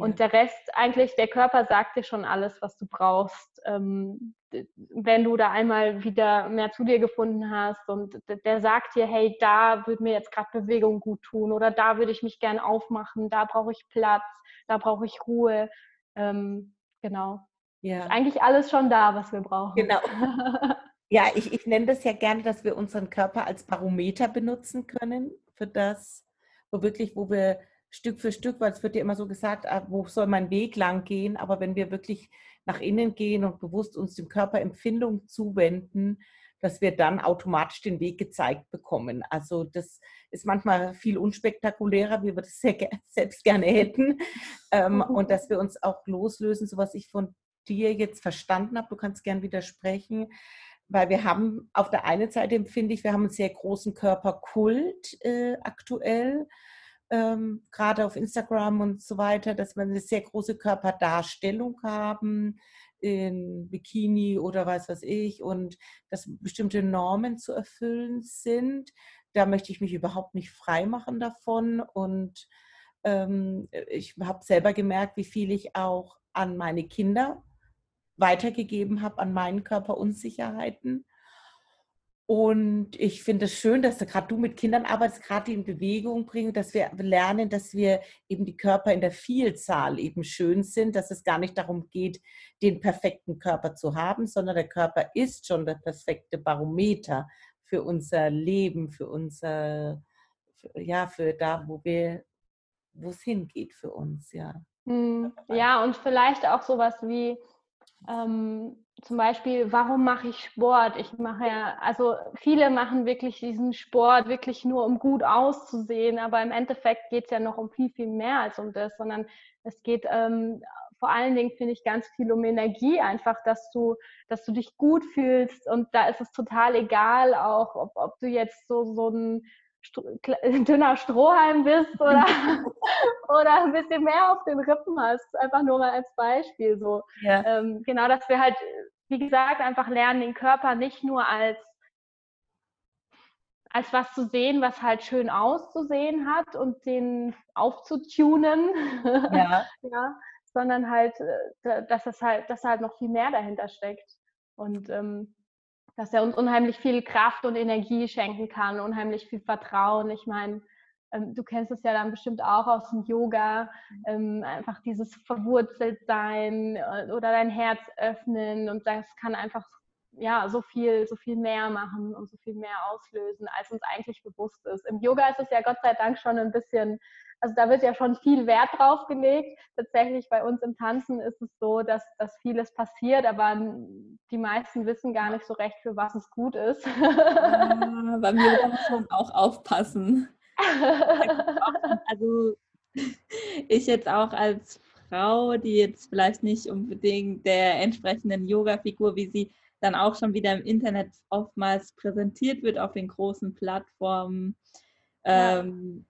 Ja. Und der Rest, eigentlich, der Körper sagt dir schon alles, was du brauchst. Ähm, wenn du da einmal wieder mehr zu dir gefunden hast und der sagt dir, hey, da würde mir jetzt gerade Bewegung gut tun oder da würde ich mich gern aufmachen, da brauche ich Platz, da brauche ich Ruhe. Ähm, genau. Ja. Ist eigentlich alles schon da, was wir brauchen. Genau. (laughs) Ja, ich, ich nenne das ja gerne, dass wir unseren Körper als Barometer benutzen können für das, wo wirklich, wo wir Stück für Stück, weil es wird ja immer so gesagt, ah, wo soll mein Weg lang gehen, aber wenn wir wirklich nach innen gehen und bewusst uns dem Körper Empfindung zuwenden, dass wir dann automatisch den Weg gezeigt bekommen. Also das ist manchmal viel unspektakulärer, wie wir das sehr, (laughs) selbst gerne hätten. Ähm, und dass wir uns auch loslösen, so was ich von dir jetzt verstanden habe, du kannst gern widersprechen, weil wir haben auf der einen Seite empfinde ich, wir haben einen sehr großen Körperkult äh, aktuell, ähm, gerade auf Instagram und so weiter, dass wir eine sehr große Körperdarstellung haben, in Bikini oder was weiß ich, und dass bestimmte Normen zu erfüllen sind. Da möchte ich mich überhaupt nicht frei machen davon. Und ähm, ich habe selber gemerkt, wie viel ich auch an meine Kinder weitergegeben habe an meinen Körperunsicherheiten. Und ich finde es schön, dass gerade du mit Kindern arbeitest, gerade die in Bewegung bringen, dass wir lernen, dass wir eben die Körper in der Vielzahl eben schön sind, dass es gar nicht darum geht, den perfekten Körper zu haben, sondern der Körper ist schon der perfekte Barometer für unser Leben, für unser, für, ja, für da, wo wir, wo es hingeht für uns, ja. Hm, ja, und vielleicht auch sowas wie, ähm, zum Beispiel, warum mache ich Sport? Ich mache ja, also viele machen wirklich diesen Sport wirklich nur, um gut auszusehen, aber im Endeffekt geht es ja noch um viel, viel mehr als um das, sondern es geht ähm, vor allen Dingen, finde ich, ganz viel um Energie, einfach, dass du, dass du dich gut fühlst und da ist es total egal auch, ob, ob du jetzt so, so ein (laughs) dünner Strohhalm bist oder, (laughs) (laughs) oder ein bisschen mehr auf den Rippen hast. Einfach nur mal als Beispiel so. Ja. Ähm, genau, dass wir halt, wie gesagt, einfach lernen, den Körper nicht nur als als was zu sehen, was halt schön auszusehen hat und den aufzutunen, ja. ja sondern halt, äh, dass es halt, dass halt noch viel mehr dahinter steckt. Und ähm, dass er uns unheimlich viel Kraft und Energie schenken kann, unheimlich viel Vertrauen. Ich meine, ähm, du kennst es ja dann bestimmt auch aus dem Yoga, ähm, einfach dieses Verwurzeltsein äh, oder dein Herz öffnen und das kann einfach ja so viel, so viel mehr machen und so viel mehr auslösen, als uns eigentlich bewusst ist. Im Yoga ist es ja Gott sei Dank schon ein bisschen also da wird ja schon viel Wert drauf gelegt. Tatsächlich bei uns im Tanzen ist es so, dass, dass vieles passiert, aber die meisten wissen gar nicht so recht, für was es gut ist. Ja, bei mir muss man auch aufpassen. Also ich jetzt auch als Frau, die jetzt vielleicht nicht unbedingt der entsprechenden Yoga-Figur, wie sie dann auch schon wieder im Internet oftmals präsentiert wird auf den großen Plattformen, ja. ähm,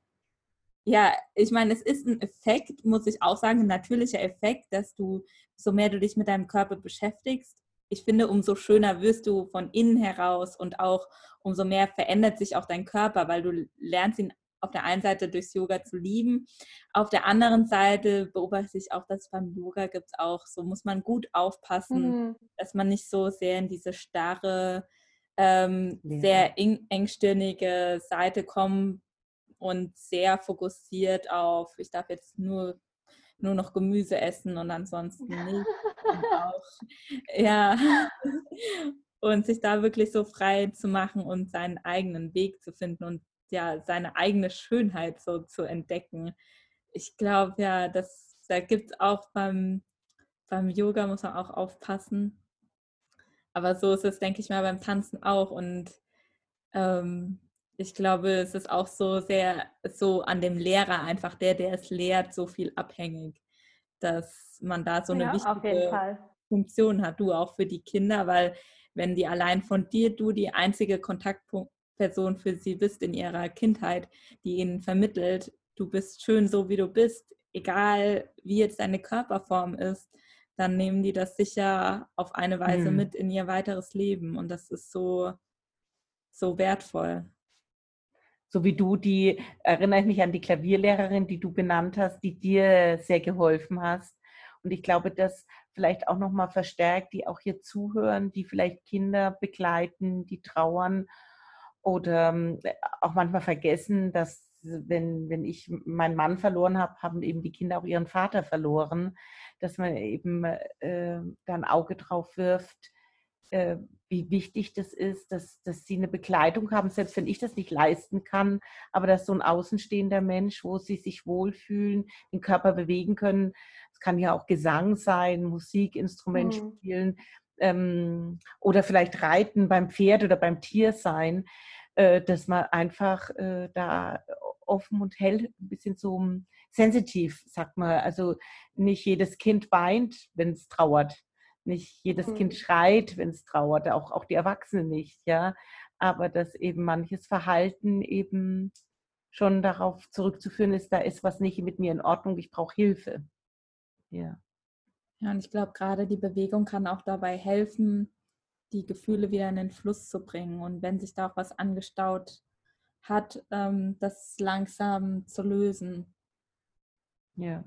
ja, ich meine, es ist ein Effekt, muss ich auch sagen, ein natürlicher Effekt, dass du, so mehr du dich mit deinem Körper beschäftigst, ich finde, umso schöner wirst du von innen heraus und auch umso mehr verändert sich auch dein Körper, weil du lernst ihn auf der einen Seite durchs Yoga zu lieben. Auf der anderen Seite beobachte ich auch, dass beim Yoga gibt es auch, so muss man gut aufpassen, mhm. dass man nicht so sehr in diese starre, ähm, ja. sehr eng, engstirnige Seite kommt, und sehr fokussiert auf, ich darf jetzt nur, nur noch Gemüse essen und ansonsten nicht. Und (laughs) auch, ja. (laughs) Und sich da wirklich so frei zu machen und seinen eigenen Weg zu finden und ja, seine eigene Schönheit so zu entdecken. Ich glaube ja, dass da gibt es auch beim, beim Yoga muss man auch aufpassen. Aber so ist es, denke ich mal, beim Tanzen auch. Und ähm, ich glaube, es ist auch so sehr so an dem Lehrer einfach, der, der es lehrt, so viel abhängig, dass man da so eine ja, wichtige Funktion hat, du auch für die Kinder, weil wenn die allein von dir, du die einzige Kontaktperson für sie bist in ihrer Kindheit, die ihnen vermittelt, du bist schön so, wie du bist, egal wie jetzt deine Körperform ist, dann nehmen die das sicher auf eine Weise hm. mit in ihr weiteres Leben und das ist so, so wertvoll. So wie du, die erinnere ich mich an die Klavierlehrerin, die du benannt hast, die dir sehr geholfen hast. Und ich glaube, das vielleicht auch nochmal verstärkt, die auch hier zuhören, die vielleicht Kinder begleiten, die trauern oder ähm, auch manchmal vergessen, dass wenn, wenn ich meinen Mann verloren habe, haben eben die Kinder auch ihren Vater verloren, dass man eben äh, da ein Auge drauf wirft, äh, wie wichtig das ist, dass, dass sie eine Begleitung haben, selbst wenn ich das nicht leisten kann, aber dass so ein außenstehender Mensch, wo sie sich wohlfühlen, den Körper bewegen können, es kann ja auch Gesang sein, Musik, Instrument mhm. spielen ähm, oder vielleicht Reiten beim Pferd oder beim Tier sein, äh, dass man einfach äh, da offen und hell, ein bisschen so sensitiv, sagt man. Also nicht jedes Kind weint, wenn es trauert. Nicht jedes mhm. Kind schreit, wenn es trauert, auch, auch die Erwachsenen nicht, ja. Aber dass eben manches Verhalten eben schon darauf zurückzuführen ist, da ist was nicht mit mir in Ordnung, ich brauche Hilfe. Ja. Ja, und ich glaube, gerade die Bewegung kann auch dabei helfen, die Gefühle wieder in den Fluss zu bringen. Und wenn sich da auch was angestaut hat, ähm, das langsam zu lösen. Ja.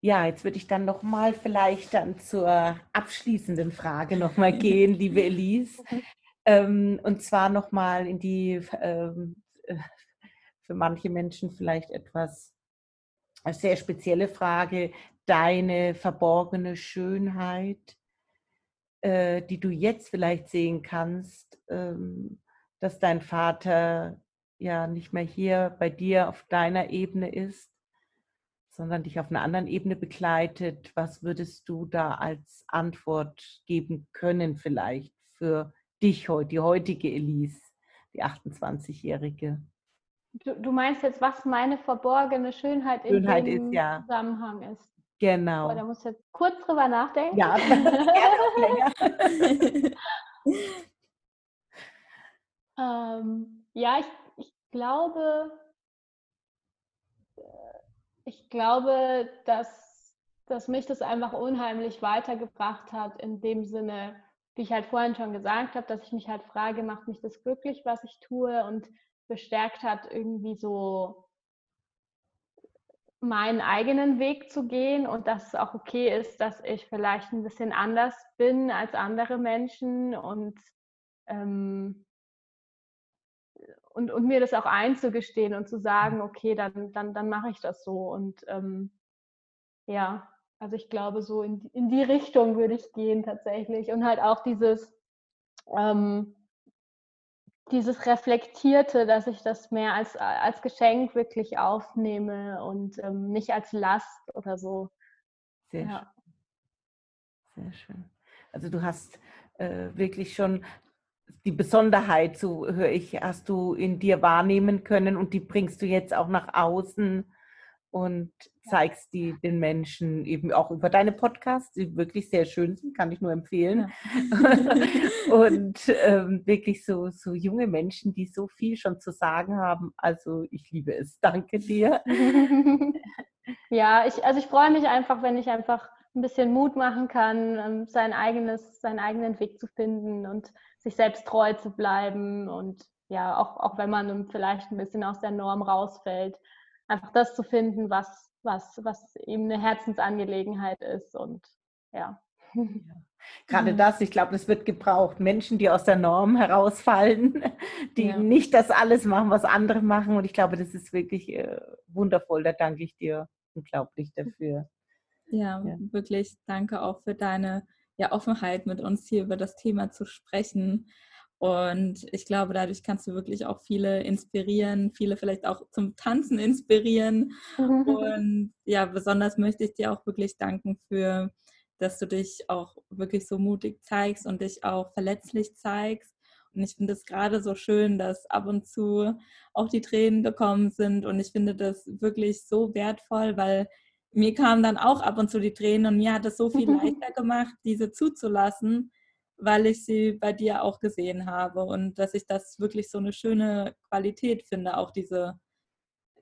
Ja, jetzt würde ich dann nochmal vielleicht dann zur abschließenden Frage nochmal gehen, liebe Elise. Ähm, und zwar nochmal in die ähm, äh, für manche Menschen vielleicht etwas sehr spezielle Frage, deine verborgene Schönheit, äh, die du jetzt vielleicht sehen kannst, ähm, dass dein Vater ja nicht mehr hier bei dir auf deiner Ebene ist, sondern dich auf einer anderen Ebene begleitet. Was würdest du da als Antwort geben können vielleicht für dich heute, die heutige Elise, die 28-Jährige? Du, du, meinst jetzt, was meine verborgene Schönheit, Schönheit in dem ist, ja. Zusammenhang ist? Genau. Oh, da muss ich jetzt kurz drüber nachdenken. Ja, (laughs) (laughs) ähm, ja, ich, ich glaube, ich glaube, dass, dass mich das einfach unheimlich weitergebracht hat, in dem Sinne, wie ich halt vorhin schon gesagt habe, dass ich mich halt frage, macht mich das glücklich, was ich tue und bestärkt hat, irgendwie so meinen eigenen Weg zu gehen und dass es auch okay ist, dass ich vielleicht ein bisschen anders bin als andere Menschen und, ähm, und, und mir das auch einzugestehen und zu sagen, okay, dann, dann, dann mache ich das so. Und ähm, ja, also ich glaube, so in, in die Richtung würde ich gehen tatsächlich. Und halt auch dieses, ähm, dieses Reflektierte, dass ich das mehr als, als Geschenk wirklich aufnehme und ähm, nicht als Last oder so. Sehr ja. schön. Sehr schön. Also du hast äh, wirklich schon die Besonderheit, so höre ich, hast du in dir wahrnehmen können und die bringst du jetzt auch nach außen und zeigst die den Menschen eben auch über deine Podcasts, die wirklich sehr schön sind, kann ich nur empfehlen. Ja. (laughs) und ähm, wirklich so, so junge Menschen, die so viel schon zu sagen haben. Also ich liebe es. Danke dir. (laughs) ja, ich, also ich freue mich einfach, wenn ich einfach ein bisschen Mut machen kann, ähm, sein eigenes, seinen eigenen Weg zu finden und sich selbst treu zu bleiben und ja, auch, auch wenn man vielleicht ein bisschen aus der Norm rausfällt, einfach das zu finden, was, was, was ihm eine Herzensangelegenheit ist und ja. ja. Gerade das, ich glaube, das wird gebraucht. Menschen, die aus der Norm herausfallen, (laughs) die ja. nicht das alles machen, was andere machen. Und ich glaube, das ist wirklich äh, wundervoll. Da danke ich dir unglaublich dafür. Ja, ja, wirklich danke auch für deine ja, Offenheit, mit uns hier über das Thema zu sprechen. Und ich glaube, dadurch kannst du wirklich auch viele inspirieren, viele vielleicht auch zum Tanzen inspirieren. (laughs) Und ja, besonders möchte ich dir auch wirklich danken für, dass du dich auch wirklich so mutig zeigst und dich auch verletzlich zeigst. Und ich finde es gerade so schön, dass ab und zu auch die Tränen gekommen sind. Und ich finde das wirklich so wertvoll, weil mir kamen dann auch ab und zu die Tränen und mir hat es so viel (laughs) leichter gemacht, diese zuzulassen, weil ich sie bei dir auch gesehen habe und dass ich das wirklich so eine schöne Qualität finde, auch diese,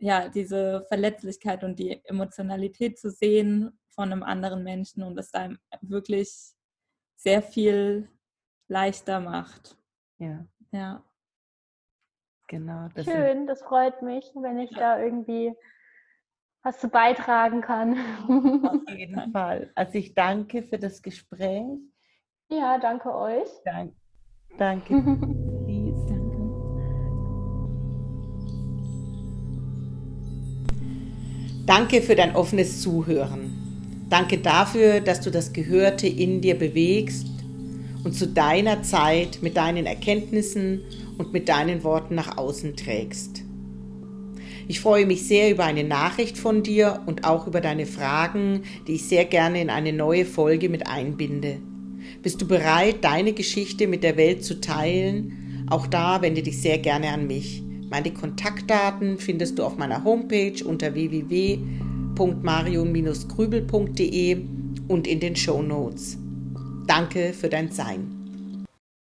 ja, diese Verletzlichkeit und die Emotionalität zu sehen von einem anderen Menschen und es einem wirklich sehr viel leichter macht. Ja. Ja. Genau. Das Schön, das freut mich, wenn ich ja. da irgendwie was zu beitragen kann. Auf jeden (laughs) Fall. Also ich danke für das Gespräch. Ja, danke euch. Dank, danke. (laughs) Danke. Danke für dein offenes Zuhören. Danke dafür, dass du das Gehörte in dir bewegst und zu deiner Zeit mit deinen Erkenntnissen und mit deinen Worten nach außen trägst. Ich freue mich sehr über eine Nachricht von dir und auch über deine Fragen, die ich sehr gerne in eine neue Folge mit einbinde. Bist du bereit, deine Geschichte mit der Welt zu teilen? Auch da wende dich sehr gerne an mich. Meine Kontaktdaten findest du auf meiner Homepage unter www.marion-grübel.de und in den Show Notes. Danke für dein Sein.